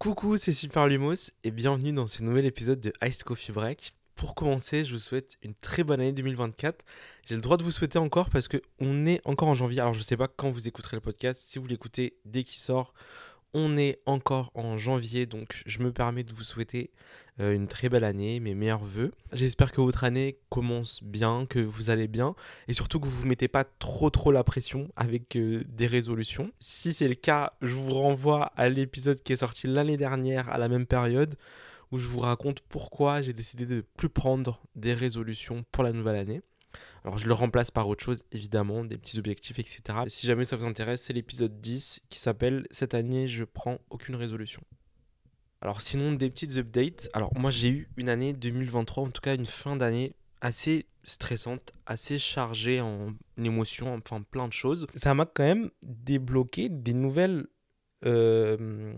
Coucou, c'est Super Lumos et bienvenue dans ce nouvel épisode de Ice Coffee Break. Pour commencer, je vous souhaite une très bonne année 2024. J'ai le droit de vous souhaiter encore parce que on est encore en janvier. Alors je ne sais pas quand vous écouterez le podcast. Si vous l'écoutez dès qu'il sort, on est encore en janvier, donc je me permets de vous souhaiter euh, une très belle année, mes meilleurs voeux. J'espère que votre année commence bien, que vous allez bien, et surtout que vous ne vous mettez pas trop trop la pression avec euh, des résolutions. Si c'est le cas, je vous renvoie à l'épisode qui est sorti l'année dernière à la même période, où je vous raconte pourquoi j'ai décidé de ne plus prendre des résolutions pour la nouvelle année. Alors je le remplace par autre chose, évidemment, des petits objectifs, etc. Si jamais ça vous intéresse, c'est l'épisode 10 qui s'appelle Cette année, je prends aucune résolution. Alors sinon, des petites updates. Alors moi j'ai eu une année 2023, en tout cas une fin d'année assez stressante, assez chargée en émotions, enfin plein de choses. Ça m'a quand même débloqué des nouvelles euh,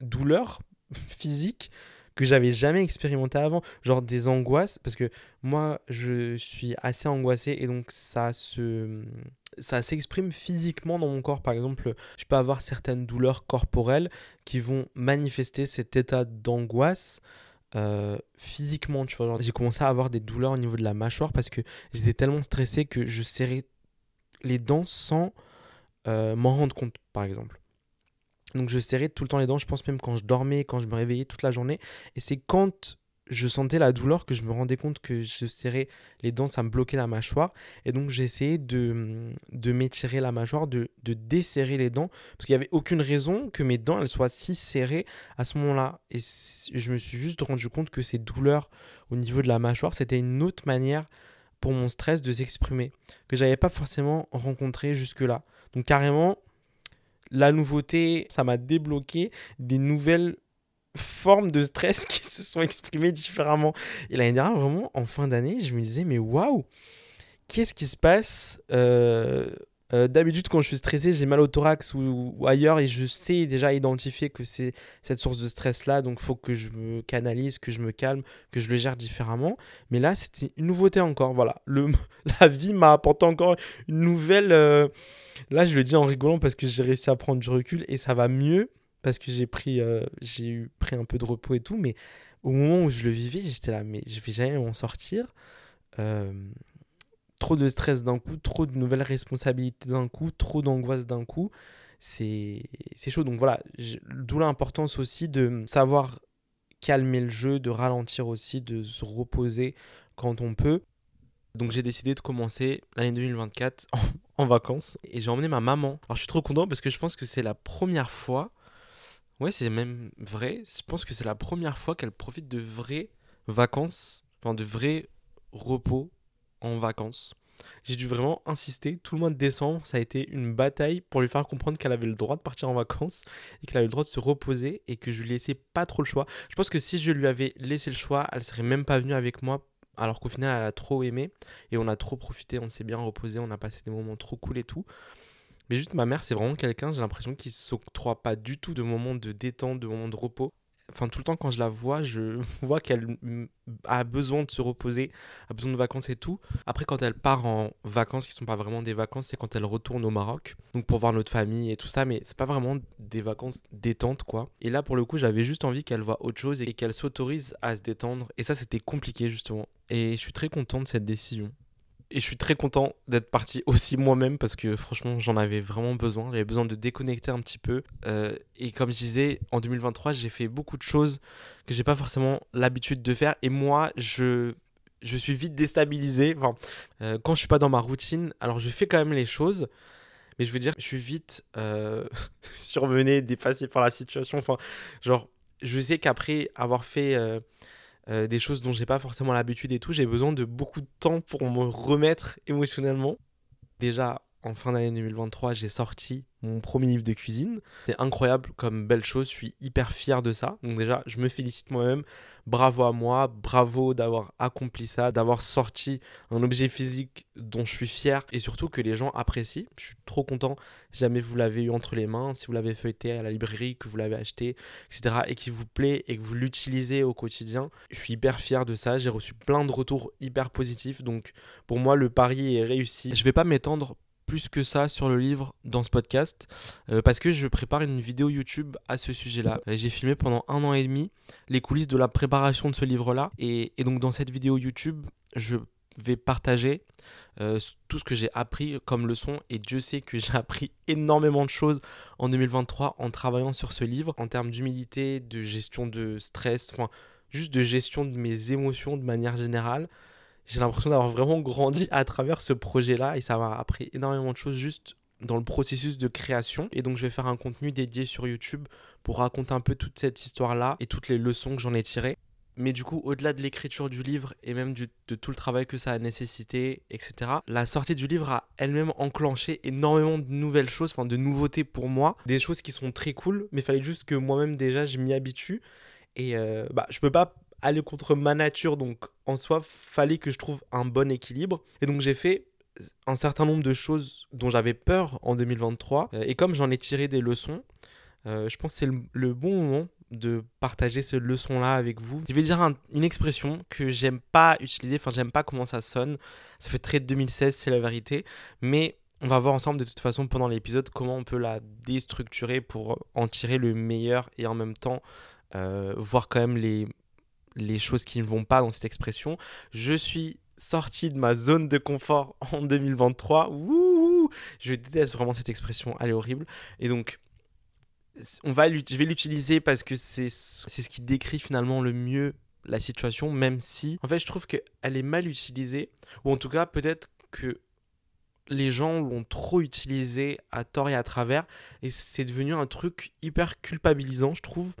douleurs physiques que j'avais jamais expérimenté avant, genre des angoisses, parce que moi je suis assez angoissé et donc ça se ça s'exprime physiquement dans mon corps. Par exemple, je peux avoir certaines douleurs corporelles qui vont manifester cet état d'angoisse. Euh, physiquement, tu vois, j'ai commencé à avoir des douleurs au niveau de la mâchoire parce que j'étais tellement stressé que je serrais les dents sans euh, m'en rendre compte, par exemple. Donc je serrais tout le temps les dents, je pense même quand je dormais, quand je me réveillais toute la journée. Et c'est quand je sentais la douleur que je me rendais compte que je serrais les dents, ça me bloquait la mâchoire. Et donc essayé de, de m'étirer la mâchoire, de, de desserrer les dents, parce qu'il n'y avait aucune raison que mes dents elles soient si serrées à ce moment-là. Et je me suis juste rendu compte que ces douleurs au niveau de la mâchoire, c'était une autre manière pour mon stress de s'exprimer, que j'avais pas forcément rencontré jusque-là. Donc carrément, la nouveauté, ça m'a débloqué des nouvelles formes de stress qui se sont exprimées différemment. Et l'année dernière, vraiment, en fin d'année, je me disais, mais waouh, qu'est-ce qui se passe euh, euh, D'habitude, quand je suis stressé, j'ai mal au thorax ou, ailleurs et je sais déjà identifier que c'est cette source de stress-là. Donc, il faut que je me canalise, que je me calme, que je le gère différemment. Mais là, c'était une nouveauté encore. Voilà, la vie m'a apporté encore une nouvelle. Euh, Là, je le dis en rigolant parce que j'ai réussi à prendre du recul et ça va mieux parce que j'ai pris, euh, un peu de repos et tout. Mais au moment où je le vivais, j'étais là, mais je vais jamais m'en sortir. Trop de stress d'un coup, trop de nouvelles responsabilités d'un coup, trop d'angoisse d'un coup. C'est chaud. Donc voilà, d'où l'importance aussi de savoir calmer le jeu, de ralentir aussi, de se reposer quand on peut. Donc j'ai décidé de commencer l'année 2024 en, vacances et j'ai emmené ma maman. Alors je suis trop content parce que je pense que c'est la première fois, ouais c'est même vrai, je pense que c'est la première fois qu'elle profite de vraies vacances, enfin de vrais repos en vacances. J'ai dû vraiment insister. Tout le mois de décembre, ça a été une bataille pour lui faire comprendre qu'elle avait le droit de partir en vacances et qu'elle avait le droit de se reposer et que je lui laissais pas trop le choix. Je pense que si je lui avais laissé le choix, elle serait même pas venue avec moi alors qu'au final elle a trop aimé et on a trop profité, on s'est bien reposé, on a passé des moments trop cool et tout. Mais juste ma mère, c'est vraiment quelqu'un, j'ai l'impression qu'il s'octroie pas du tout de moments de détente, de moments de repos enfin tout le temps quand je la vois, je vois qu'elle a besoin de se reposer, a besoin de vacances et tout. Après quand elle part en vacances qui sont pas vraiment des vacances, c'est quand elle retourne au Maroc, donc pour voir notre famille et tout ça, mais c'est pas vraiment des vacances détentes quoi. Et là pour le coup, j'avais juste envie qu'elle voit autre chose et qu'elle s'autorise à se détendre et ça c'était compliqué justement. Et je suis très content de cette décision. Et je suis très content d'être parti aussi moi-même parce que franchement, j'en avais vraiment besoin. J'avais besoin de déconnecter un petit peu. Euh, et comme je disais, en 2023, j'ai fait beaucoup de choses que j'ai pas forcément l'habitude de faire. Et moi, je, je suis vite déstabilisé. Euh, quand je suis pas dans ma routine, alors je fais quand même les choses. Mais je veux dire, je suis vite euh, surmené, dépassé par la situation. Enfin, genre, je sais qu'après avoir fait euh, des choses dont j'ai pas forcément l'habitude et tout. J'ai besoin de beaucoup de temps pour me remettre émotionnellement. Déjà, en fin d'année 2023, j'ai sorti mon premier livre de cuisine. C'est incroyable comme belle chose, je suis hyper fier de ça. Donc déjà, je me félicite moi-même. Bravo à moi, bravo d'avoir accompli ça, d'avoir sorti un objet physique dont je suis fier et surtout que les gens apprécient. Je suis trop content jamais vous l'avez eu entre les mains, si vous l'avez feuilleté à la librairie, que vous l'avez acheté, etc. et qu'il vous plaît et que vous l'utilisez au quotidien. Je suis hyper fier de ça. J'ai reçu plein de retours hyper positifs. Donc pour moi, le pari est réussi. Je vais pas m'étendre plus que ça sur le livre dans ce podcast euh, parce que je prépare une vidéo YouTube à ce sujet-là. Euh, j'ai filmé pendant un an et demi les coulisses de la préparation de ce livre-là. Et, donc dans cette vidéo YouTube, je vais partager euh, tout ce que j'ai appris comme leçon. Et Dieu sait que j'ai appris énormément de choses en 2023 en travaillant sur ce livre en termes d'humilité, de gestion de stress, enfin juste de gestion de mes émotions de manière générale j'ai l'impression d'avoir vraiment grandi à travers ce projet-là et ça m'a appris énormément de choses juste dans le processus de création. Et donc je vais faire un contenu dédié sur YouTube pour raconter un peu toute cette histoire-là et toutes les leçons que j'en ai tirées. Mais du coup, au-delà de l'écriture du livre et même de tout le travail que ça a nécessité, etc., la sortie du livre a elle-même enclenché énormément de nouvelles choses, enfin de nouveautés pour moi, des choses qui sont très cool, mais il fallait juste que moi-même déjà je m'y habitue. Et euh, bah, je peux pas aller contre ma nature. Donc en soi, fallait que je trouve un bon équilibre. Et donc j'ai fait un certain nombre de choses dont j'avais peur en 2023. Euh, et comme j'en ai tiré des leçons, euh, je pense que c'est le, bon moment de partager ces leçons-là avec vous. Je vais dire une expression que j'aime pas utiliser, enfin j'aime pas comment ça sonne. Ça fait très 2016, c'est la vérité. Mais on va voir ensemble de toute façon pendant l'épisode comment on peut la déstructurer pour en tirer le meilleur et en même temps euh, voir quand même les les choses qui ne vont pas dans cette expression. Je suis sorti de ma zone de confort en 2023. je déteste vraiment cette expression, elle est horrible. Et donc, on va, je vais l'utiliser parce que c'est ce qui décrit finalement le mieux la situation, même si, en fait, je trouve qu'elle est mal utilisée, ou en tout cas, peut-être que les gens l'ont trop utilisée à tort et à travers, et c'est devenu un truc hyper culpabilisant, je trouve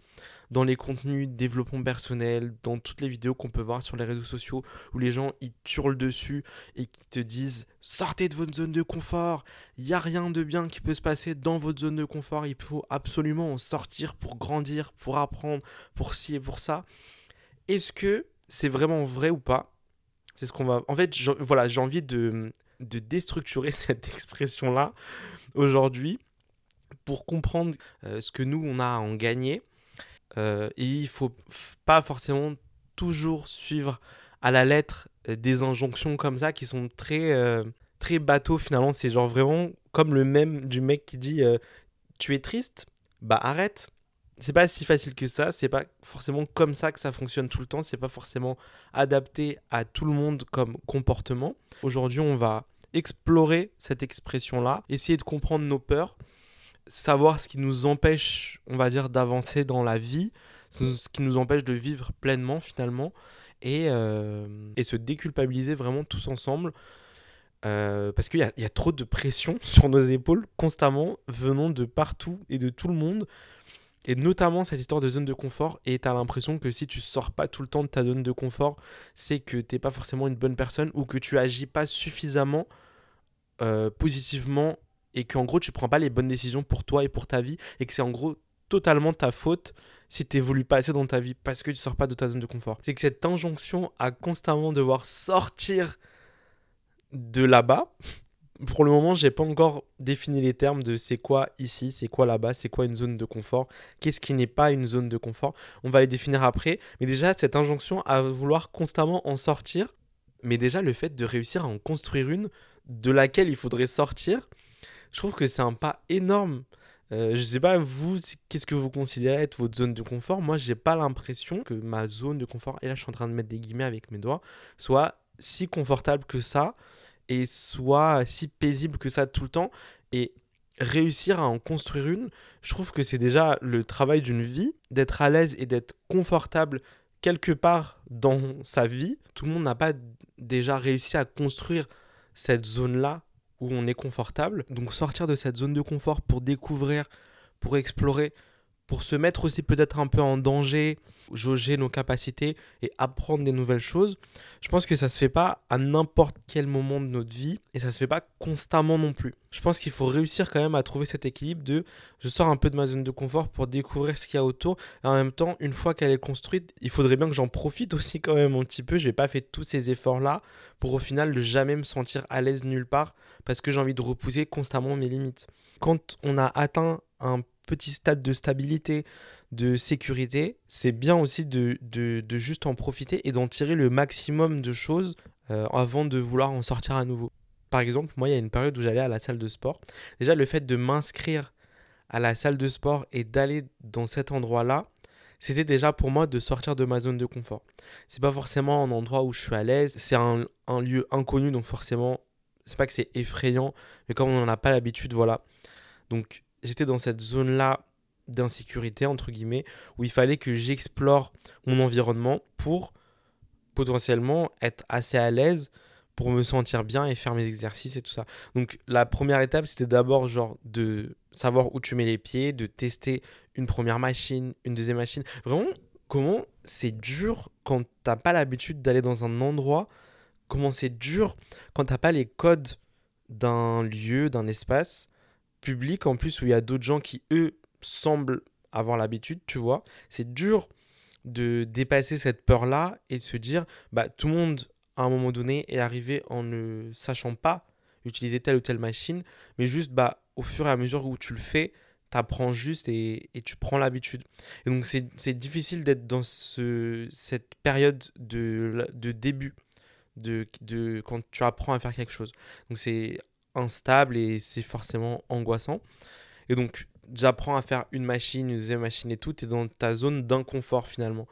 dans les contenus développement personnel, dans toutes les vidéos qu'on peut voir sur les réseaux sociaux où les gens ils hurlent dessus et qui te disent sortez de votre zone de confort, il n'y a rien de bien qui peut se passer dans votre zone de confort, il faut absolument en sortir pour grandir, pour apprendre, pour ci et pour ça. Est-ce que c'est vraiment vrai ou pas? C'est ce qu'on va. En fait, voilà, j'ai envie de, de déstructurer cette expression-là aujourd'hui pour comprendre euh, ce que nous on a à en gagner euh, et il faut pas forcément toujours suivre à la lettre euh, des injonctions comme ça qui sont très, euh, très bateaux finalement. C'est genre vraiment comme le même du mec qui dit Tu es triste? Bah arrête. C'est pas si facile que ça, c'est pas forcément comme ça que ça fonctionne tout le temps, c'est pas forcément adapté à tout le monde comme comportement. Aujourd'hui, on va explorer cette expression-là, essayer de comprendre nos peurs, savoir ce qui nous empêche, on va dire, d'avancer dans la vie, ce qui nous empêche de vivre pleinement finalement, et, euh, et se déculpabiliser vraiment tous ensemble. Euh, parce qu'il y, y, a trop de pression sur nos épaules constamment venant de partout et de tout le monde. Et notamment cette histoire de zone de confort. Et tu as l'impression que si tu sors pas tout le temps de ta zone de confort, c'est que t'es pas forcément une bonne personne ou que tu agis pas suffisamment euh, positivement et qu'en gros tu prends pas les bonnes décisions pour toi et pour ta vie et que c'est en gros totalement ta faute si tu évolues pas assez dans ta vie parce que tu sors pas de ta zone de confort. C'est que cette injonction à constamment devoir sortir de là-bas, pour le moment, j'ai pas encore défini les termes de c'est quoi ici, c'est quoi là-bas, c'est quoi une zone de confort, qu'est-ce qui n'est pas une zone de confort. On va les définir après, mais déjà cette injonction à vouloir constamment en sortir, mais déjà le fait de réussir à en construire une de laquelle il faudrait sortir, je trouve que c'est un pas énorme. Euh, je sais pas, vous, qu'est-ce que vous considérez être votre zone de confort? Moi, j'ai pas l'impression que ma zone de confort, et là, je suis en train de mettre des guillemets avec mes doigts, soit si confortable que ça et soit si paisible que ça tout le temps. Et réussir à en construire une, je trouve que c'est déjà le travail d'une vie, d'être à l'aise et d'être confortable quelque part dans sa vie. Tout le monde n'a pas déjà réussi à construire cette zone-là où on est confortable. Donc sortir de cette zone de confort pour découvrir, pour explorer, pour se mettre aussi peut-être un peu en danger, jauger nos capacités et apprendre des nouvelles choses. Je pense que ça se fait pas à n'importe quel moment de notre vie et ça se fait pas constamment non plus. Je pense qu'il faut réussir quand même à trouver cet équilibre de je sors un peu de ma zone de confort pour découvrir ce qu'il y a autour et en même temps une fois qu'elle est construite, il faudrait bien que j'en profite aussi quand même un petit peu. Je vais pas faire tous ces efforts là pour au final ne jamais me sentir à l'aise nulle part parce que j'ai envie de repousser constamment mes limites. Quand on a atteint un petit stade de stabilité, de sécurité, c'est bien aussi de, de, juste en profiter et d'en tirer le maximum de choses euh, avant de vouloir en sortir à nouveau. par exemple, moi, il y a une période où j'allais à la salle de sport. Déjà, le fait de m'inscrire à la salle de sport et d'aller dans cet endroit-là, c'était déjà pour moi de sortir de ma zone de confort. C'est pas forcément un endroit où je suis à l'aise, c'est un, un, lieu inconnu, donc forcément, c'est pas que c'est effrayant, mais comme on n'en a pas l'habitude, voilà. Donc j'étais dans cette zone-là d'insécurité, entre guillemets, où il fallait que j'explore mon environnement pour potentiellement être assez à l'aise pour me sentir bien et faire mes exercices et tout ça. Donc la première étape, c'était d'abord genre de savoir où tu mets les pieds, de tester une première machine, une deuxième machine. Vraiment, comment c'est dur quand t'as pas l'habitude d'aller dans un endroit, comment c'est dur quand t'as pas les codes d'un lieu, d'un espace? Public en plus où il y a d'autres gens qui eux semblent avoir l'habitude, tu vois. C'est dur de dépasser cette peur-là et de se dire, bah, tout le monde, à un moment donné, est arrivé en ne sachant pas utiliser telle ou telle machine, mais juste, bah, au fur et à mesure où tu le fais, tu apprends juste et, et tu prends l'habitude. Et donc, c'est difficile d'être dans ce, cette période de, de début, de, de, quand tu apprends à faire quelque chose. Donc, c'est instable et c'est forcément angoissant. Et donc, j'apprends à faire une machine, une deuxième machine et tout, tu es dans ta zone d'inconfort finalement.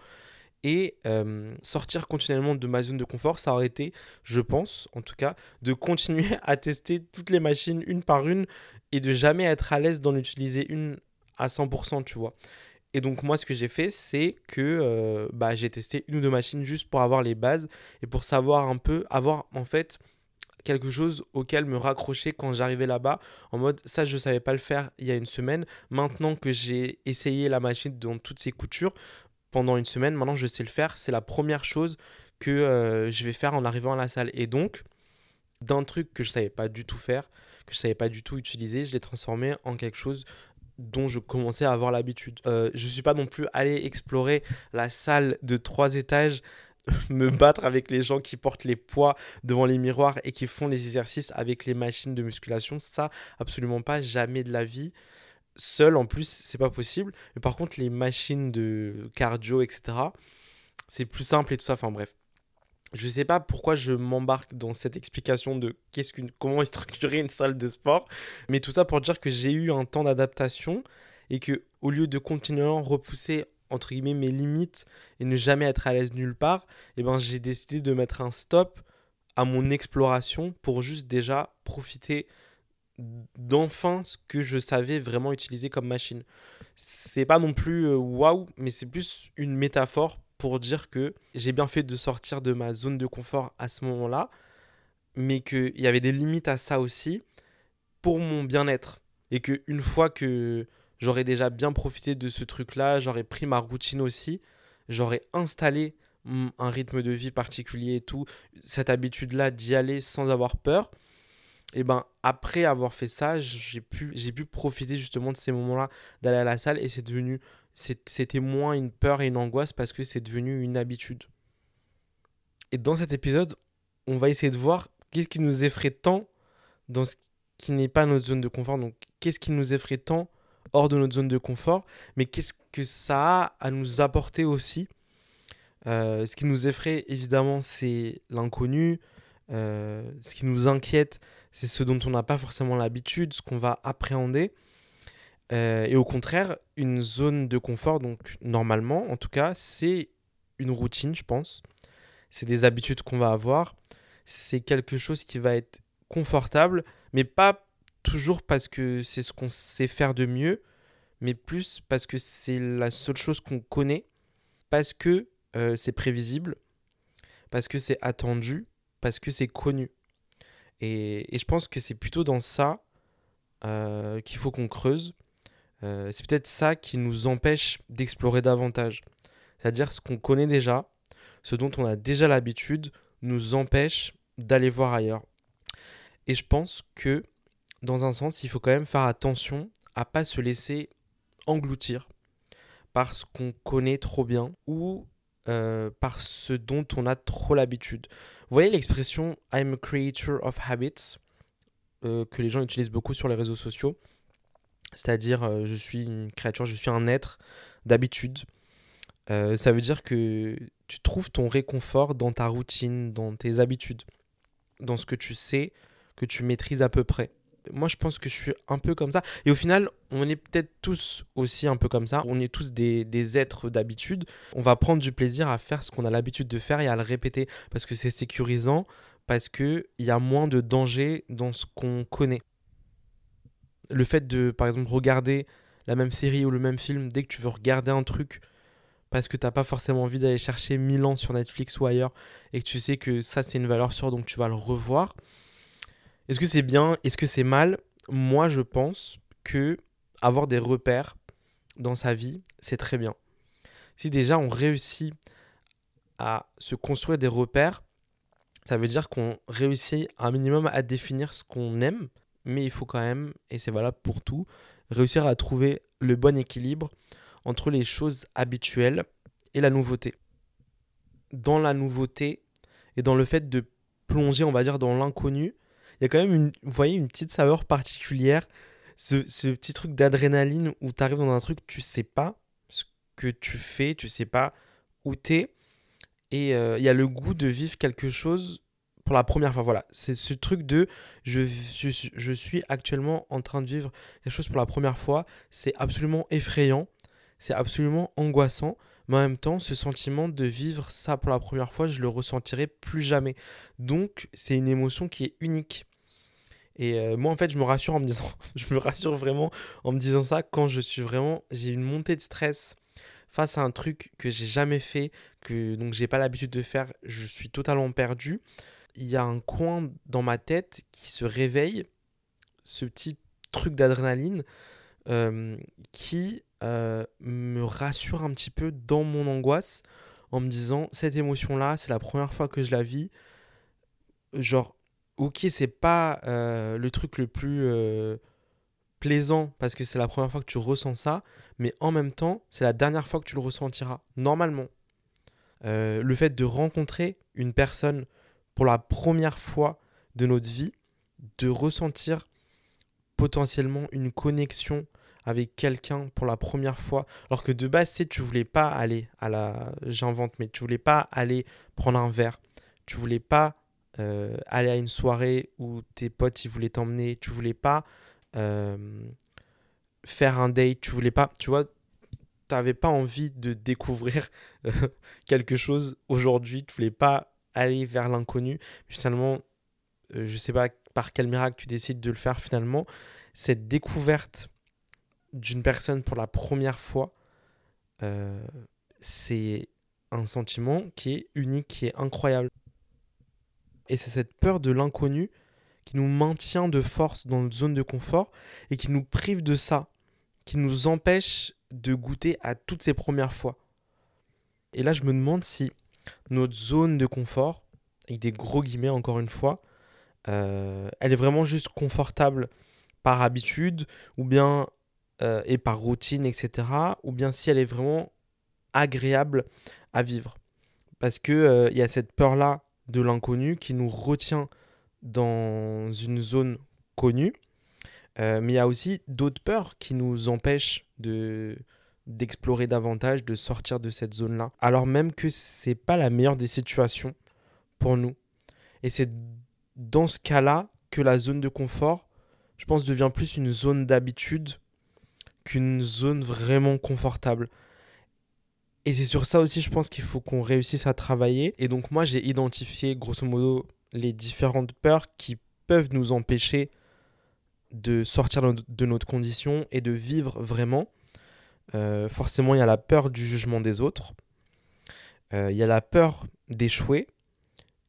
Et euh, sortir continuellement de ma zone de confort, ça aurait été, je pense en tout cas, de continuer à tester toutes les machines une par une et de jamais être à l'aise d'en utiliser une à 100%, tu vois. Et donc moi, ce que j'ai fait, c'est que euh, bah, j'ai testé une ou deux machines juste pour avoir les bases et pour savoir un peu, avoir en fait quelque chose auquel me raccrocher quand j'arrivais là-bas, en mode ça je ne savais pas le faire il y a une semaine, maintenant que j'ai essayé la machine dans toutes ses coutures pendant une semaine, maintenant je sais le faire, c'est la première chose que euh, je vais faire en arrivant à la salle. Et donc, d'un truc que je ne savais pas du tout faire, que je savais pas du tout utiliser, je l'ai transformé en quelque chose dont je commençais à avoir l'habitude. Euh, je ne suis pas non plus allé explorer la salle de trois étages me battre avec les gens qui portent les poids devant les miroirs et qui font les exercices avec les machines de musculation. Ça, absolument pas, jamais de la vie. Seul, en plus, c'est pas possible. Mais par contre, les machines de cardio, etc., c'est plus simple et tout ça. Enfin bref. Je sais pas pourquoi je m'embarque dans cette explication de qu'est-ce comment est structurée une salle de sport, mais tout ça pour dire que j'ai eu un temps d'adaptation et que au lieu de continuellement repousser entre guillemets mes limites et ne jamais être à l'aise nulle part, et eh ben j'ai décidé de mettre un stop à mon exploration pour juste déjà profiter d'enfin ce que je savais vraiment utiliser comme machine. C'est pas non plus euh, waouh, mais c'est plus une métaphore pour dire que j'ai bien fait de sortir de ma zone de confort à ce moment-là, mais qu'il y avait des limites à ça aussi pour mon bien-être. Et qu'une fois que j'aurais déjà bien profité de ce truc-là, j'aurais pris ma routine aussi, j'aurais installé un rythme de vie particulier et tout, cette habitude-là d'y aller sans avoir peur. Et ben après avoir fait ça, j'ai pu, j'ai pu profiter justement de ces moments-là d'aller à la salle et c'est devenu, c'était moins une peur et une angoisse parce que c'est devenu une habitude. Et dans cet épisode, on va essayer de voir qu'est-ce qui nous effraie tant dans ce qui n'est pas notre zone de confort. Donc qu'est-ce qui nous effraie tant hors de notre zone de confort, mais qu'est-ce que ça a à nous apporter aussi? Euh, Ce qui nous effraie, évidemment, c'est l'inconnu. Euh, ce qui nous inquiète, c'est ce dont on n'a pas forcément l'habitude, ce qu'on va appréhender. Euh, et au contraire, une zone de confort, donc normalement, en tout cas, c'est une routine, je pense. C'est des habitudes qu'on va avoir. C'est quelque chose qui va être confortable, mais pas toujours parce que c'est ce qu'on sait faire de mieux, mais plus parce que c'est la seule chose qu'on connaît, parce que euh, c'est prévisible, parce que c'est attendu, parce que c'est connu. Et, je pense que c'est plutôt dans ça euh, qu'il faut qu'on creuse. Euh, c'est peut-être ça qui nous empêche d'explorer davantage. C'est-à-dire ce qu'on connaît déjà, ce dont on a déjà l'habitude, nous empêche d'aller voir ailleurs. Et je pense que dans un sens, il faut quand même faire attention à pas se laisser engloutir par ce qu'on connaît trop bien ou euh, par ce dont on a trop l'habitude. Vous voyez l'expression I'm a creator of habits euh, que les gens utilisent beaucoup sur les réseaux sociaux, c'est-à-dire euh, je suis une créature, je suis un être d'habitude. ça veut dire que tu trouves ton réconfort dans ta routine, dans tes habitudes, dans ce que tu sais que tu maîtrises à peu près. Moi, je pense que je suis un peu comme ça. Et au final, on est peut-être tous aussi un peu comme ça. On est tous des, des êtres d'habitude. On va prendre du plaisir à faire ce qu'on a l'habitude de faire et à le répéter parce que c'est sécurisant, parce qu'il y a moins de danger dans ce qu'on connaît. Le fait de, par exemple, regarder la même série ou le même film, dès que tu veux regarder un truc, parce que t'as pas forcément envie d'aller chercher 1000 ans sur Netflix ou ailleurs, et que tu sais que ça c'est une valeur sûre, donc tu vas le revoir. Est-ce que c'est bien? Est-ce que c'est mal? Moi je pense que avoir des repères dans sa vie, c'est très bien. Si déjà on réussit à se construire des repères, ça veut dire qu'on réussit un minimum à définir ce qu'on aime, mais il faut quand même, et c'est valable pour tout, réussir à trouver le bon équilibre entre les choses habituelles et la nouveauté. Dans la nouveauté et dans le fait de plonger, on va dire, dans l'inconnu, il y a quand même, une, vous voyez, une petite saveur particulière, ce, ce petit truc d'adrénaline où tu arrives dans un truc, tu sais pas ce que tu fais, tu sais pas où tu es, et euh, il y a le goût de vivre quelque chose pour la première fois. Voilà, c'est ce truc de je, je, suis actuellement en train de vivre quelque chose pour la première fois. C'est absolument effrayant, c'est absolument angoissant. Mais en même temps, ce sentiment de vivre ça pour la première fois, je le ressentirai plus jamais. Donc, c'est une émotion qui est unique. Et euh, moi, en fait, je me rassure en me disant, je me rassure vraiment en me disant ça quand je suis vraiment, j'ai une montée de stress face à un truc que j'ai jamais fait, que donc j'ai pas l'habitude de faire, je suis totalement perdu. Il y a un coin dans ma tête qui se réveille, ce petit truc d'adrénaline euh, qui euh, me rassure un petit peu dans mon angoisse en me disant cette émotion là c'est la première fois que je la vis genre ok c'est pas euh, le truc le plus plaisant parce que c'est la première fois que tu ressens ça, mais en même temps, c'est la dernière fois que tu le ressentiras, normalement. Euh, le fait de rencontrer une personne pour la première fois de notre vie, de ressentir potentiellement une connexion avec quelqu'un pour la première fois, alors que de base, c'est tu voulais pas aller à la, j'invente, mais tu voulais pas aller prendre un verre, tu voulais pas euh, aller à une soirée où tes potes ils voulaient t'emmener, tu voulais pas euh, faire un date, tu voulais pas, tu vois, t'avais pas envie de découvrir euh, quelque chose aujourd'hui, tu voulais pas aller vers l'inconnu. Finalement, je sais pas par quel miracle tu décides de le faire finalement. Cette découverte d'une personne pour la première fois, c'est un sentiment qui est unique, qui est incroyable. Et c'est cette peur de l'inconnu qui nous maintient de force dans notre zone de confort et qui nous prive de ça, qui nous empêche de goûter à toutes ces premières fois. Et là, je me demande si notre zone de confort, avec des gros guillemets encore une fois, euh, elle est vraiment juste confortable par habitude ou bien euh, et par routine, etc. Ou bien si elle est vraiment agréable à vivre. Parce qu'il euh, il y a cette peur-là de l'inconnu qui nous retient dans une zone connue, euh, mais il y a aussi d'autres peurs qui nous empêchent de d'explorer davantage, de sortir de cette zone-là, alors même que c'est pas la meilleure des situations pour nous. Et c'est dans ce cas-là que la zone de confort, je pense, devient plus une zone d'habitude qu'une zone vraiment confortable. Et c'est sur ça aussi, je pense qu'il faut qu'on réussisse à travailler. Et donc moi, j'ai identifié, grosso modo, les différentes peurs qui peuvent nous empêcher de sortir de notre condition et de vivre vraiment. Euh, forcément, il y a la peur du jugement des autres. Euh, il y a la peur d'échouer.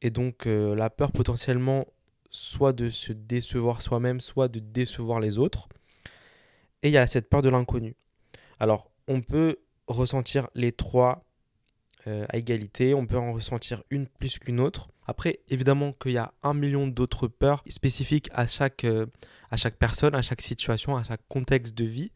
Et donc, euh, la peur potentiellement soit de se décevoir soi-même, soit de décevoir les autres. Et il y a cette peur de l'inconnu. Alors, on peut ressentir les trois à égalité. On peut en ressentir une plus qu'une autre. Après, évidemment qu'il y a un million d'autres peurs spécifiques à chaque, euh, à chaque personne, à chaque situation, à chaque contexte de vie.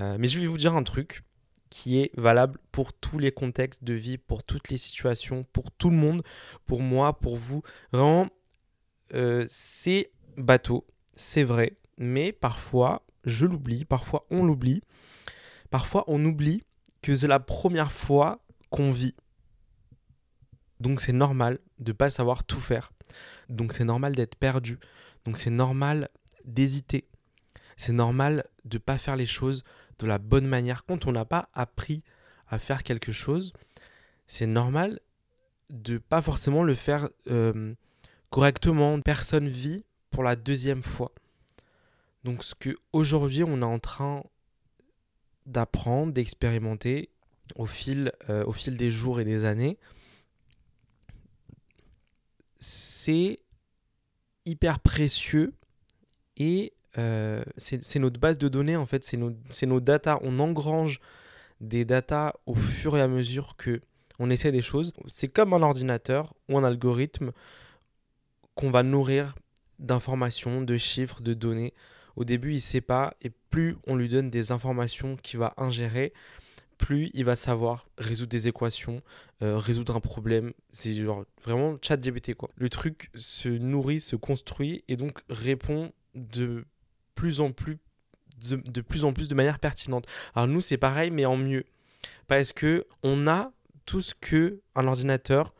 Euh, mais je vais vous dire un truc qui est valable pour tous les contextes de vie, pour toutes les situations, pour tout le monde, pour moi, pour vous. Vraiment, euh, c'est bateau, c'est vrai, mais parfois, je l'oublie, parfois on l'oublie, parfois on oublie que c'est la première fois qu'on vit. Donc c'est normal de pas savoir tout faire. Donc c'est normal d'être perdu. Donc c'est normal d'hésiter. C'est normal de pas faire les choses de la bonne manière. Quand on n'a pas appris à faire quelque chose, c'est normal de pas forcément le faire euh, correctement. Personne vit pour la deuxième fois. Donc ce que aujourd'hui on est en train d'apprendre, d'expérimenter au fil, euh, au fil des jours et des années, c'est hyper précieux et euh, c'est notre base de données en fait, c'est nos, nos data. On engrange des data au fur et à mesure que on essaie des choses. C'est comme un ordinateur ou un algorithme qu'on va nourrir d'informations, de chiffres, de données. Au début, il ne sait pas et plus on lui donne des informations qu'il va ingérer, plus il va savoir résoudre des équations, euh, résoudre un problème. C'est genre vraiment chat GBT quoi. Le truc se nourrit, se construit et donc répond de plus en plus de, plus en plus de manière pertinente. Alors nous c'est pareil mais en mieux parce que on a tout ce que un ordinateur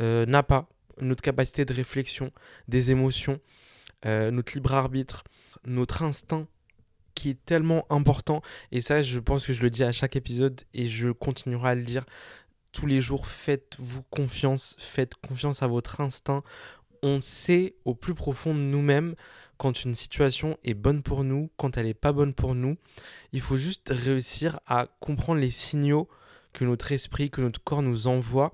euh, n'a pas, notre capacité de réflexion, des émotions, euh, notre libre arbitre, notre instinct qui est tellement important. Et ça, je pense que je le dis à chaque épisode et je continuerai à le dire tous les jours. Faites-vous confiance, faites confiance à votre instinct. On sait au plus profond de nous-mêmes quand une situation est bonne pour nous, quand elle n'est pas bonne pour nous. Il faut juste réussir à comprendre les signaux que notre esprit, que notre corps nous envoie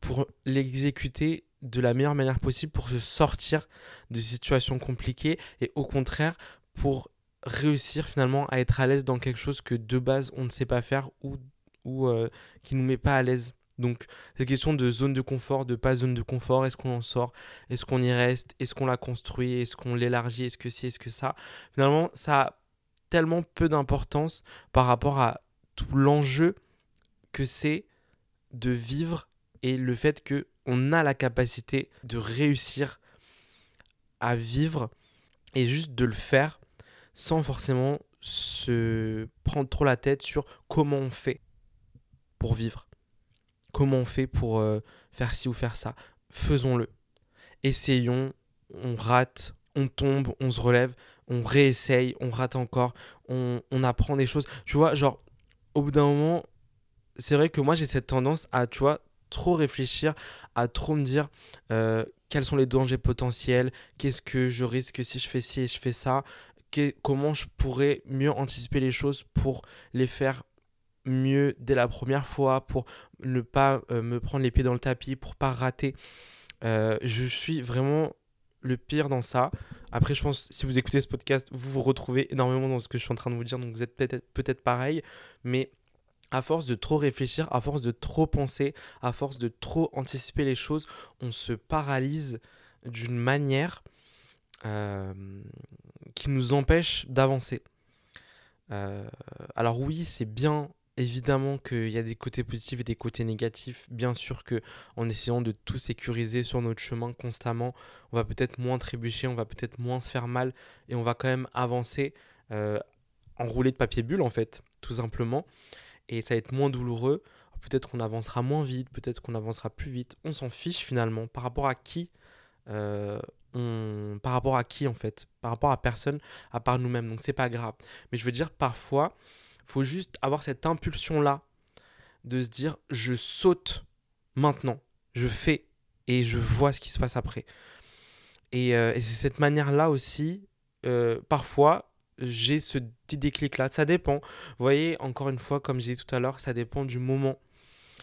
pour l'exécuter de la meilleure manière possible pour se sortir de situations compliquées et au contraire pour réussir finalement à être à l'aise dans quelque chose que de base on ne sait pas faire ou, euh, qui nous met pas à l'aise. Donc cette question de zone de confort, de pas zone de confort, est-ce qu'on en sort, est-ce qu'on y reste, est-ce qu'on la construit, est-ce qu'on l'élargit, est-ce que c'est, est-ce que ça, finalement ça a tellement peu d'importance par rapport à tout l'enjeu que c'est de vivre et le fait que on a la capacité de réussir à vivre et juste de le faire sans forcément se prendre trop la tête sur comment on fait pour vivre. Comment on fait pour euh, faire ci ou faire ça. Faisons-le. Essayons, on rate, on tombe, on se relève, on réessaye, on rate encore, on, on apprend des choses. Tu vois, genre, au bout d'un moment, c'est vrai que moi j'ai cette tendance à, tu vois, trop réfléchir, à trop me dire euh, quels sont les dangers potentiels, qu'est-ce que je risque si je fais ci et je fais ça, comment je pourrais mieux anticiper les choses pour les faire mieux dès la première fois, pour ne pas euh, me prendre les pieds dans le tapis, pour pas rater. Euh, je suis vraiment le pire dans ça. Après, je pense, si vous écoutez ce podcast, vous vous retrouvez énormément dans ce que je suis en train de vous dire, donc vous êtes peut-être peut pareil, mais à force de trop réfléchir, à force de trop penser, à force de trop anticiper les choses, on se paralyse d'une manière euh, qui nous empêche d'avancer. Euh, alors oui, c'est bien évidemment qu'il y a des côtés positifs et des côtés négatifs. Bien sûr que en essayant de tout sécuriser sur notre chemin constamment, on va peut-être moins trébucher, on va peut-être moins se faire mal et on va quand même avancer euh, enroulé de papier bulle en fait, tout simplement et ça va être moins douloureux. Peut-être qu'on avancera moins vite, peut-être qu'on avancera plus vite. On s'en fiche finalement par rapport à qui euh, on, par rapport à qui en fait, par rapport à personne à part nous-mêmes. Donc c'est pas grave. Mais je veux dire parfois, faut juste avoir cette impulsion là de se dire je saute maintenant, je fais et je vois ce qui se passe après. Et, euh, c'est cette manière là aussi. Euh, parfois, j'ai ce petit déclic-là. Ça dépend. Vous voyez, encore une fois, comme j'ai dit tout à l'heure, ça dépend du moment.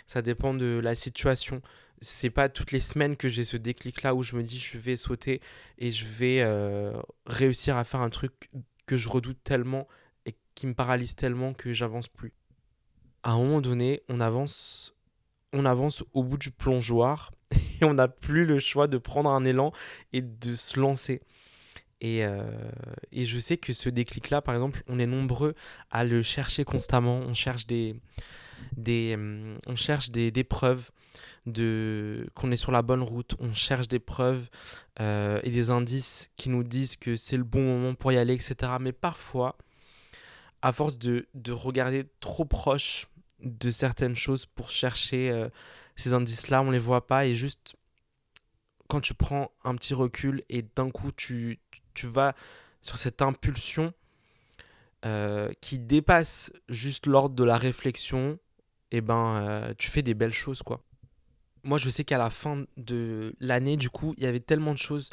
Ça dépend de la situation. C'est pas toutes les semaines que j'ai ce déclic-là où je me dis je vais sauter et je vais euh, réussir à faire un truc que je redoute tellement et qui me paralyse tellement que j'avance plus. À un moment donné, on avance, on avance au bout du plongeoir et on n'a plus le choix de prendre un élan et de se lancer. Euh, et, je sais que ce déclic-là, par exemple, on est nombreux à le chercher constamment. On cherche des, des, euh, on cherche des, des preuves de, qu'on est sur la bonne route. On cherche des preuves euh, et des indices qui nous disent que c'est le bon moment pour y aller, etc. Mais parfois, à force de, de regarder trop proche de certaines choses pour chercher ces indices-là, on ne les voit pas et juste quand tu prends un petit recul et d'un coup tu vas sur cette impulsion euh, qui dépasse juste l'ordre de la réflexion, et eh ben euh, tu fais des belles choses quoi moi, je sais qu'à la fin de l'année, du coup, il y avait tellement de choses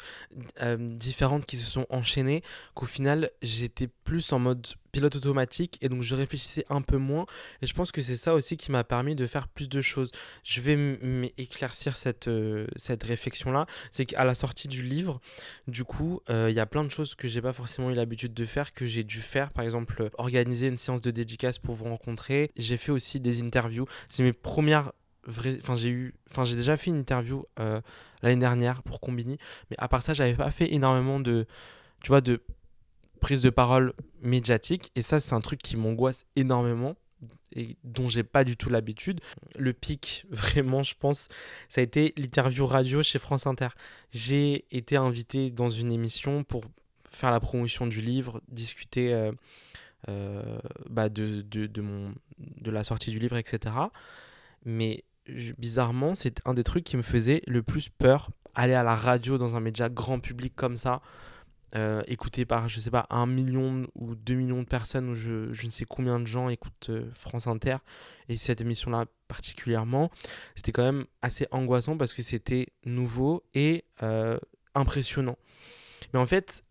euh, différentes qui se sont enchaînées qu'au final, j'étais plus en mode pilote automatique et donc je réfléchissais un peu moins. Et je pense que c'est ça aussi qui m'a permis de faire plus de choses. Je vais m'éclaircir cette, euh, cette réflexion-là. C'est qu'à la sortie du livre, du coup, euh, il y a plein de choses que j'ai pas forcément eu l'habitude de faire, que j'ai dû faire. Par exemple, organiser une séance de dédicace pour vous rencontrer. J'ai fait aussi des interviews. C'est mes premières enfin j'ai eu enfin j'ai déjà fait une interview euh, l'année dernière pour Combini mais à part ça j'avais pas fait énormément de tu vois de prise de parole médiatique. Et ça c'est un truc qui m'angoisse énormément et dont j'ai pas du tout l'habitude. Le pic vraiment je pense ça a été l'interview radio chez France Inter. J'ai été invité dans une émission pour faire la promotion du livre discuter euh, euh, bah de, de, de, mon, de la sortie du livre etc mais bizarrement, c'est un des trucs qui me faisait le plus peur. Aller à la radio dans un média grand public comme ça, euh, écouté par, je sais pas, un million ou deux millions de personnes, ou je, je ne sais combien de gens écoutent euh, France Inter, et cette émission-là particulièrement, c'était quand même assez angoissant parce que c'était nouveau et euh, impressionnant. Mais en fait,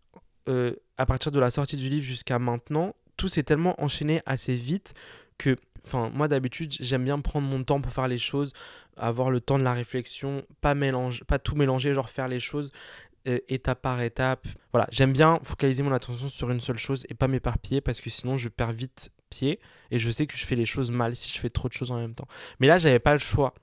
à partir de la sortie du livre jusqu'à maintenant, tout s'est tellement enchaîné assez vite que Moi d'habitude, j'aime bien prendre mon temps pour faire les choses, avoir le temps de la réflexion, pas tout mélanger, genre faire les choses euh, étape par étape. Voilà, j'aime bien focaliser mon attention sur une seule chose et pas m'éparpiller parce que sinon je perds vite pied et je sais que je fais les choses mal si je fais trop de choses en même temps. Mais là, j'avais pas le choix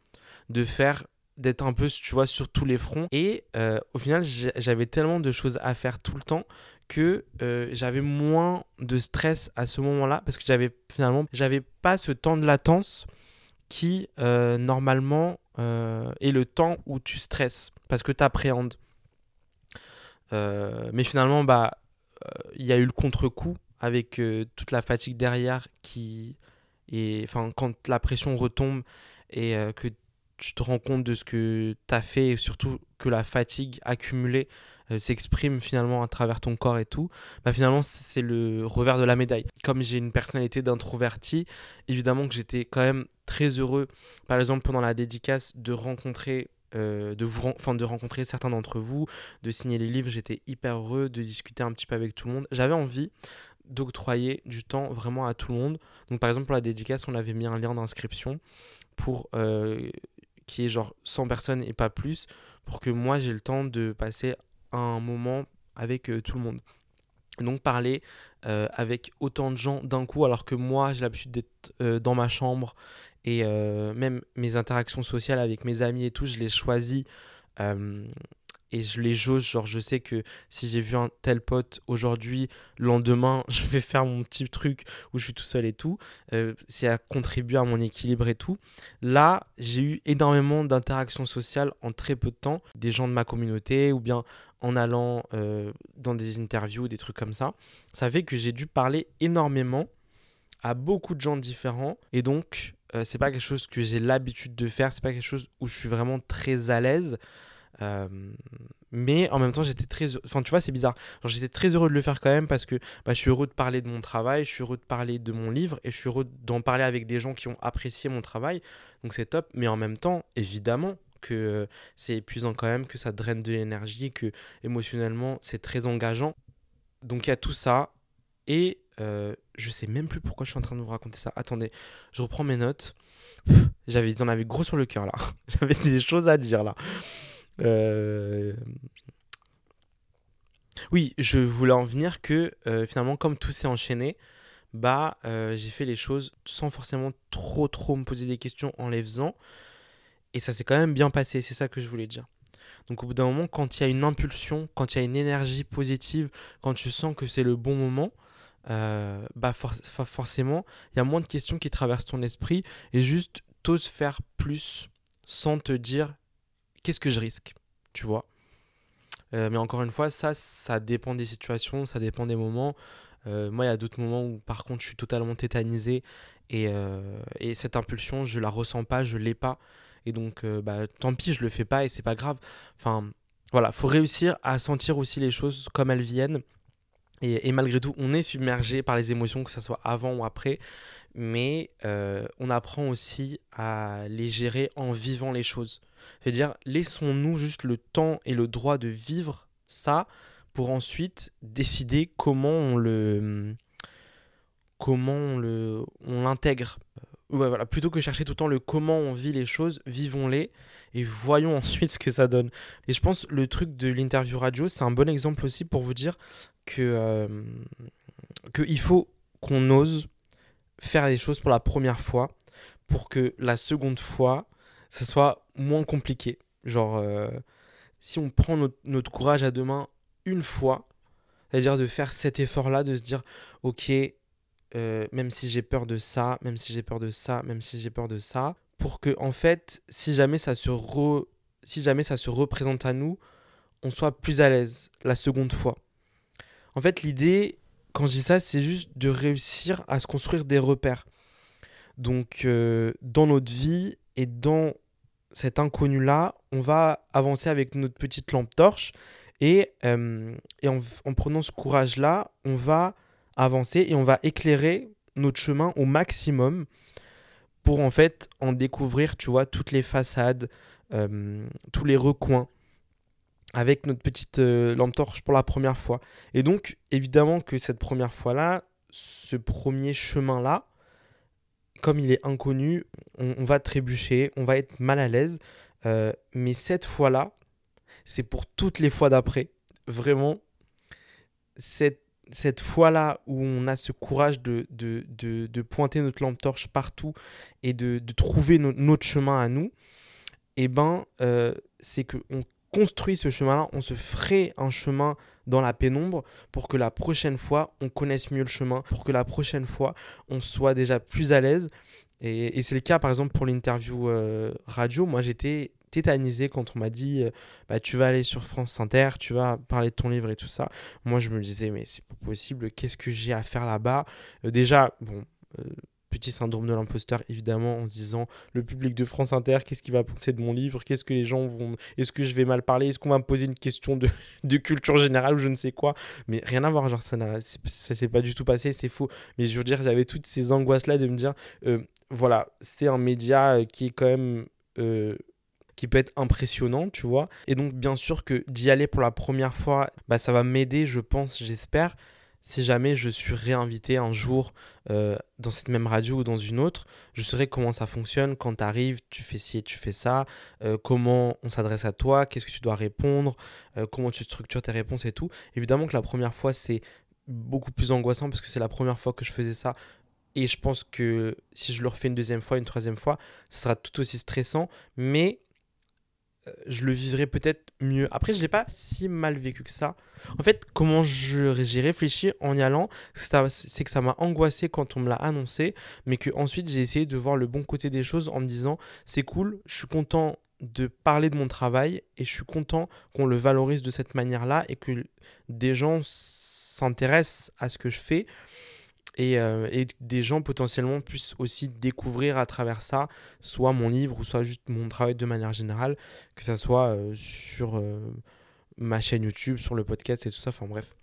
de faire d'être un peu, tu vois, sur tous les fronts. Et euh, au final, j'avais tellement de choses à faire tout le temps que euh, j'avais moins de stress à ce moment-là parce que j'avais finalement, j'avais pas ce temps de latence qui euh, normalement est le temps où tu stresses parce que tu appréhendes. mais finalement, bah, il y a eu le contre-coup avec toute la fatigue derrière qui et enfin quand la pression retombe et que tu te rends compte de ce que tu as fait et surtout que la fatigue accumulée euh, s'exprime finalement à travers ton corps et tout, bah finalement c'est le revers de la médaille. Comme j'ai une personnalité d'introverti, évidemment que j'étais quand même très heureux, par exemple pendant la dédicace, de rencontrer euh, de, vous, enfin, de rencontrer certains d'entre vous, de signer les livres, j'étais hyper heureux de discuter un petit peu avec tout le monde. J'avais envie d'octroyer du temps vraiment à tout le monde. Donc par exemple pour la dédicace, on avait mis un lien d'inscription pour euh, qui est genre 100 personnes et pas plus, pour que moi j'ai le temps de passer un moment avec euh, tout le monde. Donc parler euh, avec autant de gens d'un coup, alors que moi j'ai l'habitude d'être euh, dans ma chambre et même mes interactions sociales avec mes amis et tout, je les choisis et je les jauge. Genre, je sais que si j'ai vu un tel pote aujourd'hui, le lendemain, je vais faire mon petit truc où je suis tout seul et tout. Euh, c'est à contribuer à mon équilibre et tout. Là, j'ai eu énormément d'interactions sociales en très peu de temps. Des gens de ma communauté ou bien en allant euh, dans des interviews, des trucs comme ça. Ça fait que j'ai dû parler énormément à beaucoup de gens différents. Et donc, euh, c'est pas quelque chose que j'ai l'habitude de faire. C'est pas quelque chose où je suis vraiment très à l'aise. Euh, mais en même temps, j'étais très. Enfin, tu vois, c'est bizarre. J'étais très heureux de le faire quand même parce que bah, je suis heureux de parler de mon travail, je suis heureux de parler de mon livre et je suis heureux d'en parler avec des gens qui ont apprécié mon travail. Donc c'est top. Mais en même temps, évidemment, que euh, c'est épuisant quand même, que ça draine de l'énergie, que émotionnellement c'est très engageant. Donc il y a tout ça. Et euh, je sais même plus pourquoi je suis en train de vous raconter ça. Attendez, je reprends mes notes. J'avais, j'en avais gros sur le cœur là. J'avais des choses à dire là. Euh, oui, je voulais en venir que euh, finalement, comme tout s'est enchaîné, bah, euh, j'ai fait les choses sans forcément trop trop me poser des questions en les faisant. Et ça s'est quand même bien passé, c'est ça que je voulais dire. Donc au bout d'un moment, quand il y a une impulsion, quand il y a une énergie positive, quand tu sens que c'est le bon moment, bah forcément, il y a moins de questions qui traversent ton esprit et juste t'oses faire plus sans te dire qu'est-ce que je risque Tu vois? Euh, mais encore une fois, ça, ça dépend des situations, ça dépend des moments. Euh, moi, il y a d'autres moments où, par contre, je suis totalement tétanisé et, euh, et cette impulsion, je la ressens pas, je l'ai pas. Et donc, bah, tant pis, je le fais pas et c'est pas grave. Enfin, voilà, faut réussir à sentir aussi les choses comme elles viennent. Et, malgré tout, on est submergé par les émotions, que ce soit avant ou après. Mais on apprend aussi à les gérer en vivant les choses. C'est-à-dire, laissons-nous juste le temps et le droit de vivre ça pour ensuite décider comment on le comment on le on l'intègre voilà, plutôt que chercher tout le temps le comment on vit les choses, vivons-les et voyons ensuite ce que ça donne. Et je pense le truc de l'interview radio, c'est un bon exemple aussi pour vous dire que euh, qu'il faut qu'on ose faire les choses pour la première fois pour que la seconde fois, ça soit moins compliqué. Genre, euh, si on prend notre, courage à deux mains une fois, c'est-à-dire de faire cet effort-là, de se dire, ok, euh, même si j'ai peur de ça, même si j'ai peur de ça, même si j'ai peur de ça, pour que en fait, si jamais ça se si jamais ça se représente à nous, on soit plus à l'aise la seconde fois. En fait, l'idée, quand je dis ça, c'est juste de réussir à se construire des repères. Donc, euh, dans notre vie et dans cet inconnu-là, on va avancer avec notre petite lampe torche et, euh, et en, en, prenant ce courage-là, on va avancer et on va éclairer notre chemin au maximum pour en fait en découvrir, tu vois, toutes les façades, euh, tous les recoins avec notre petite euh, lampe torche pour la première fois. Et donc, évidemment que cette première fois-là, ce premier chemin-là, comme il est inconnu, on, va trébucher, on va être mal à l'aise. Euh, mais cette fois-là, c'est pour toutes les fois d'après. Vraiment, cette cette fois-là où on a ce courage de, de, pointer notre lampe torche partout et de, trouver notre chemin à nous, eh ben, euh, c'est qu'on construit ce chemin-là, on se ferait un chemin dans la pénombre pour que la prochaine fois, on connaisse mieux le chemin, pour que la prochaine fois, on soit déjà plus à l'aise. Et, c'est le cas, par exemple, pour l'interview euh, radio. Moi, j'étais tétanisé quand on m'a dit euh, bah, tu vas aller sur France Inter, tu vas parler de ton livre et tout ça. Moi, je me disais, mais c'est pas possible, qu'est-ce que j'ai à faire là-bas? Euh, Déjà, bon. Petit syndrome de l'imposteur, évidemment, en se disant le public de France Inter, qu'est-ce qu'il va penser de mon livre? Qu'est-ce que les gens vont. Est-ce que je vais mal parler? Est-ce qu'on va me poser une question de, de, culture générale ou je ne sais quoi? Mais rien à voir, genre, ça, ça s'est pas du tout passé, c'est faux. Mais je veux dire, j'avais toutes ces angoisses-là de me dire voilà, c'est un média qui est quand même qui peut être impressionnant, tu vois. Et donc, bien sûr que d'y aller pour la première fois, bah, ça va m'aider, je pense, j'espère, si jamais je suis réinvité un jour euh, dans cette même radio ou dans une autre, je saurai comment ça fonctionne. Quand tu arrives, tu fais ci et tu fais ça, euh, comment on s'adresse à toi, qu'est-ce que tu dois répondre, euh, comment tu structures tes réponses et tout. Évidemment que la première fois, c'est beaucoup plus angoissant parce que c'est la première fois que je faisais ça. Et je pense que si je le refais une deuxième fois, une troisième fois, ça sera tout aussi stressant. Mais je le vivrais peut-être mieux. Après, je ne l'ai pas si mal vécu que ça. En fait, comment j'ai réfléchi en y allant, c'est que ça m'a angoissé quand on me l'a annoncé, mais que ensuite j'ai essayé de voir le bon côté des choses en me disant c'est cool, je suis content de parler de mon travail et je suis content qu'on le valorise de cette manière-là et que des gens s'intéressent à ce que je fais euh, et, des gens potentiellement puissent aussi découvrir à travers ça, soit mon livre ou soit juste mon travail de manière générale, que ça soit euh, sur euh, ma chaîne YouTube, sur le podcast et tout ça, enfin bref.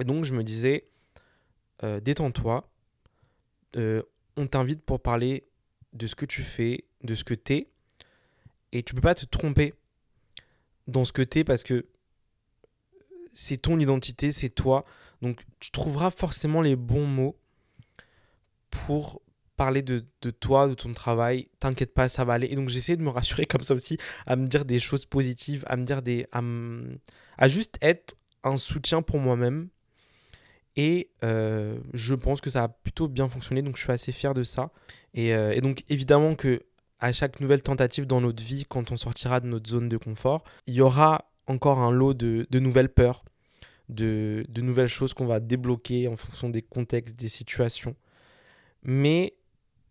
Et donc je me disais, détends-toi, on t'invite pour parler de ce que tu fais, de ce que t'es, et tu peux pas te tromper dans ce que t'es parce que c'est ton identité, c'est toi. Donc tu trouveras forcément les bons mots pour parler de, toi, de ton travail. T'inquiète pas, ça va aller. Et donc j'essaie de me rassurer comme ça aussi, à me dire des choses positives, à me dire des... à, juste être un soutien pour moi-même. Et euh, je pense que ça a plutôt bien fonctionné, donc je suis assez fier de ça. Et, euh, et, donc évidemment que à chaque nouvelle tentative dans notre vie, quand on sortira de notre zone de confort, il y aura encore un lot de, de nouvelles peurs, de, nouvelles choses qu'on va débloquer en fonction des contextes, des situations. Mais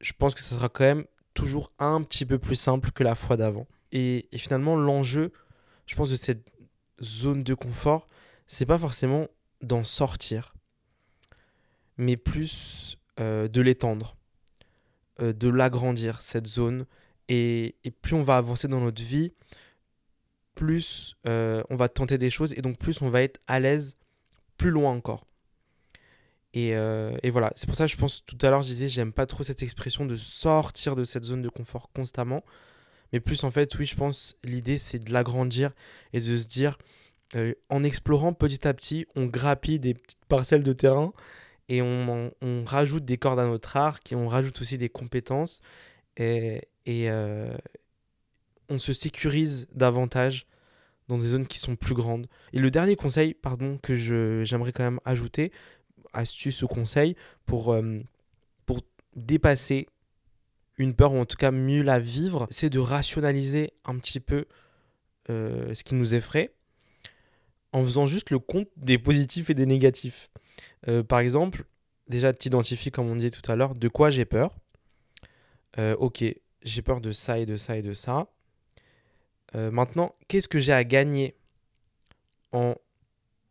je pense que ça sera quand même toujours un petit peu plus simple que la fois d'avant. Et, finalement, l'enjeu, je pense, de cette zone de confort, c'est pas forcément d'en sortir, mais plus euh, de l'étendre, euh, de l'agrandir, cette zone. Et, plus on va avancer dans notre vie, plus euh, on va tenter des choses et donc plus on va être à l'aise plus loin encore. Et, euh, et voilà, c'est pour ça que je pense tout à l'heure, je disais, j'aime pas trop cette expression de sortir de cette zone de confort constamment. Mais plus en fait, oui, je pense, l'idée c'est de l'agrandir et de se dire, euh, en explorant petit à petit, on grappille des petites parcelles de terrain et on, on rajoute des cordes à notre arc et on rajoute aussi des compétences et, on se sécurise davantage dans des zones qui sont plus grandes. Et le dernier conseil, pardon, que j'aimerais quand même ajouter, astuce ou conseil pour, euh, pour dépasser une peur, ou en tout cas mieux la vivre, c'est de rationaliser un petit peu euh, ce qui nous effraie en faisant juste le compte des positifs et des négatifs. Euh, par exemple, déjà t'identifies, comme on disait tout à l'heure, de quoi j'ai peur. ok, j'ai peur de ça et de ça et de ça. Maintenant, qu'est-ce que j'ai à gagner en,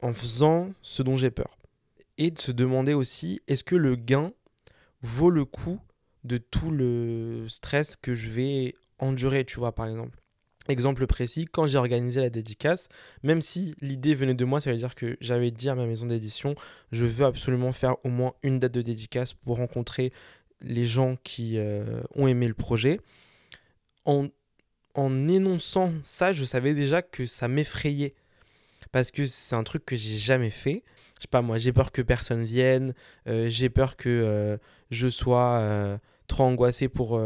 en faisant ce dont j'ai peur? Et de se demander aussi est-ce que le gain vaut le coup de tout le stress que je vais endurer, tu vois, par exemple? Exemple précis, quand j'ai organisé la dédicace, même si l'idée venait de moi, ça veut dire que j'avais dit à ma maison d'édition, je veux absolument faire au moins une date de dédicace pour rencontrer les gens qui euh, ont aimé le projet. En énonçant ça, je savais déjà que ça m'effrayait. Parce que c'est un truc que j'ai jamais fait. Je sais pas moi, j'ai peur que personne vienne, euh, j'ai peur que euh, je sois euh, trop angoissé pour,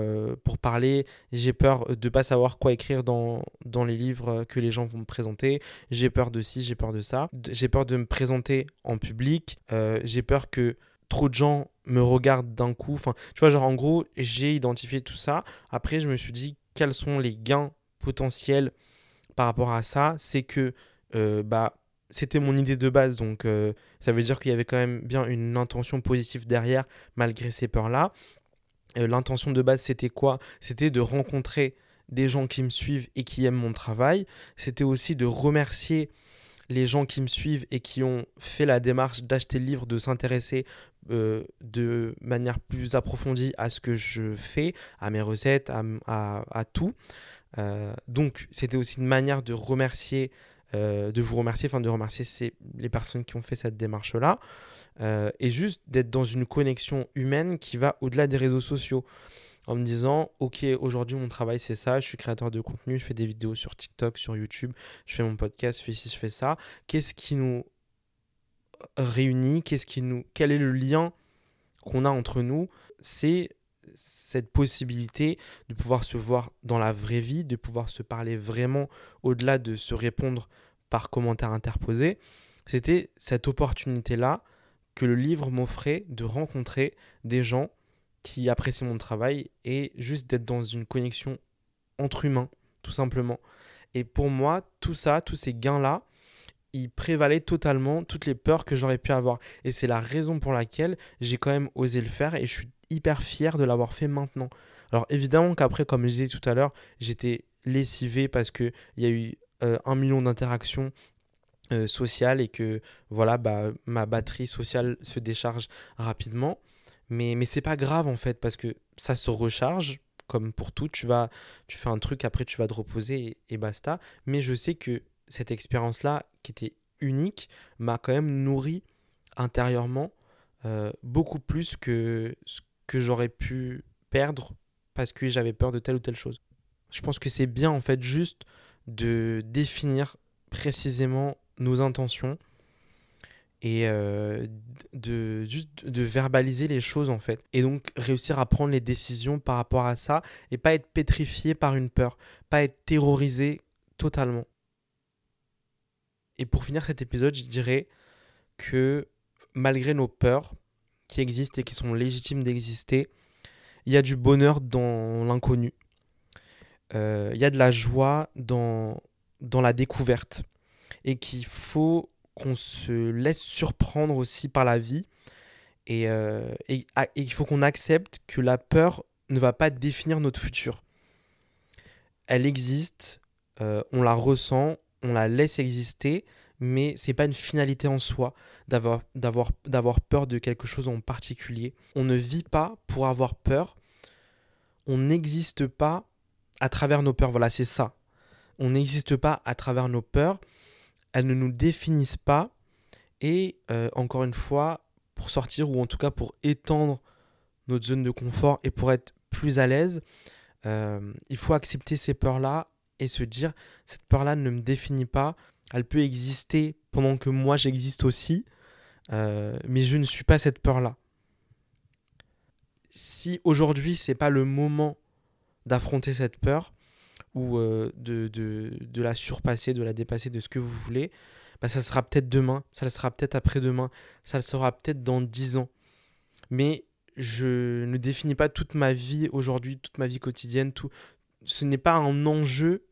pour parler, j'ai peur de pas savoir quoi écrire dans, dans les livres que les gens vont me présenter, j'ai peur de ci, j'ai peur de ça, j'ai peur de me présenter en public, j'ai peur que trop de gens me regardent d'un coup, enfin tu vois genre en gros j'ai identifié tout ça, après je me suis dit quels sont les gains potentiels par rapport à ça, c'est que bah c'était mon idée de base, donc euh, ça veut dire qu'il y avait quand même bien une intention positive derrière, malgré ces peurs-là. Euh, l'intention de base, c'était quoi? C'était de rencontrer des gens qui me suivent et qui aiment mon travail. C'était aussi de remercier les gens qui me suivent et qui ont fait la démarche d'acheter le livre, de s'intéresser euh, de manière plus approfondie à ce que je fais, à mes recettes, à, tout. donc c'était aussi une manière de remercier euh, de vous remercier, enfin de remercier les personnes qui ont fait cette démarche-là, euh, et juste d'être dans une connexion humaine qui va au-delà des réseaux sociaux, en me disant, ok, aujourd'hui mon travail c'est ça, je suis créateur de contenu, je fais des vidéos sur TikTok, sur YouTube, je fais mon podcast, je fais ci, je fais ça, qu'est-ce qui nous réunit, qu'est-ce qui nous, quel est le lien qu'on a entre nous, c'est cette possibilité de pouvoir se voir dans la vraie vie, de pouvoir se parler vraiment au-delà de se répondre par commentaires interposés, c'était cette opportunité-là que le livre m'offrait de rencontrer des gens qui apprécient mon travail et juste d'être dans une connexion entre humains, tout simplement. Et pour moi, tout ça, tous ces gains-là, ils prévalaient totalement toutes les peurs que j'aurais pu avoir. Et c'est la raison pour laquelle j'ai quand même osé le faire et je suis hyper fier de l'avoir fait maintenant. Alors évidemment qu'après, comme je disais tout à l'heure, j'étais lessivé parce qu'il y a eu euh, un million d'interactions euh, sociales et que voilà, bah, ma batterie sociale se décharge rapidement. Mais, mais c'est pas grave en fait parce que ça se recharge comme pour tout. Tu, vas, tu fais un truc, après tu vas te reposer et, basta. Mais je sais que cette expérience-là, qui était unique, m'a quand même nourri intérieurement euh, beaucoup plus que ce que j'aurais pu perdre parce que j'avais peur de telle ou telle chose. Je pense que c'est bien en fait juste de définir précisément nos intentions et euh, de juste de verbaliser les choses en fait et donc réussir à prendre les décisions par rapport à ça et pas être pétrifié par une peur, pas être terrorisé totalement. Et pour finir cet épisode, je dirais que malgré nos peurs, qui existent et qui sont légitimes d'exister. Il y a du bonheur dans l'inconnu. Euh, il y a de la joie dans, dans la découverte. Et qu'il faut qu'on se laisse surprendre aussi par la vie. Et, euh, et, il faut qu'on accepte que la peur ne va pas définir notre futur. Elle existe, euh, on la ressent, on la laisse exister, mais c'est pas une finalité en soi d'avoir, d'avoir, d'avoir peur de quelque chose en particulier. On ne vit pas pour avoir peur. On n'existe pas à travers nos peurs. Voilà, c'est ça. On n'existe pas à travers nos peurs. Elles ne nous définissent pas. Et euh, encore une fois, pour sortir ou en tout cas pour étendre notre zone de confort et pour être plus à l'aise, euh, il faut accepter ces peurs-là et se dire, cette peur-là ne me définit pas. Elle peut exister pendant que moi j'existe aussi, euh, mais je ne suis pas cette peur-là. Si aujourd'hui c'est pas le moment d'affronter cette peur ou euh, de, de, la surpasser, de la dépasser, de ce que vous voulez, bah, ça sera peut-être demain, ça sera peut-être après-demain, ça le sera peut-être dans dix ans. Mais je ne définis pas toute ma vie aujourd'hui, toute ma vie quotidienne, tout. Ce n'est pas un enjeu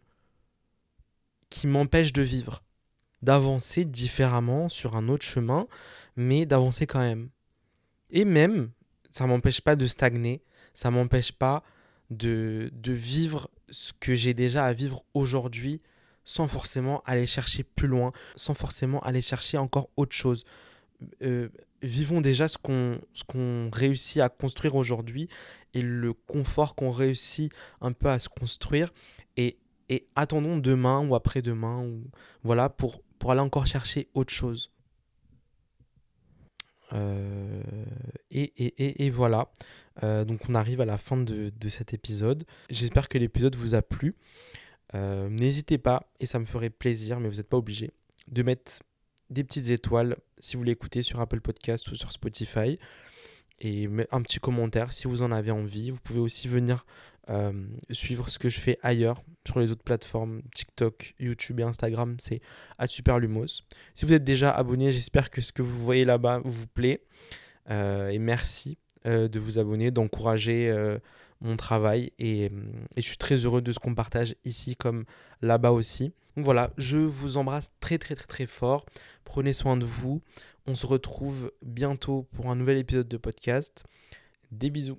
qui m'empêche de vivre, d'avancer différemment sur un autre chemin, mais d'avancer quand même. Et même, ça m'empêche pas de stagner, ça m'empêche pas de, de vivre ce que j'ai déjà à vivre aujourd'hui sans forcément aller chercher plus loin, sans forcément aller chercher encore autre chose. Euh, vivons déjà ce qu'on réussit à construire aujourd'hui et le confort qu'on réussit un peu à se construire et, et attendons demain ou après-demain voilà pour, aller encore chercher autre chose. Euh, et, voilà, euh, donc on arrive à la fin de, de cet épisode. J'espère que l'épisode vous a plu. N'hésitez pas, et ça me ferait plaisir, mais vous n'êtes pas obligé, de mettre des petites étoiles si vous l'écoutez sur Apple Podcast ou sur Spotify. Et un petit commentaire si vous en avez envie. Vous pouvez aussi venir euh, suivre ce que je fais ailleurs sur les autres plateformes TikTok, YouTube et Instagram. C'est Superlumos. Si vous êtes déjà abonné, j'espère que ce que vous voyez là-bas vous plaît. Euh, et merci euh, de vous abonner, d'encourager mon travail. Et, et, je suis très heureux de ce qu'on partage ici comme là-bas aussi. Donc voilà, je vous embrasse très très très très fort. Prenez soin de vous. On se retrouve bientôt pour un nouvel épisode de podcast. Des bisous.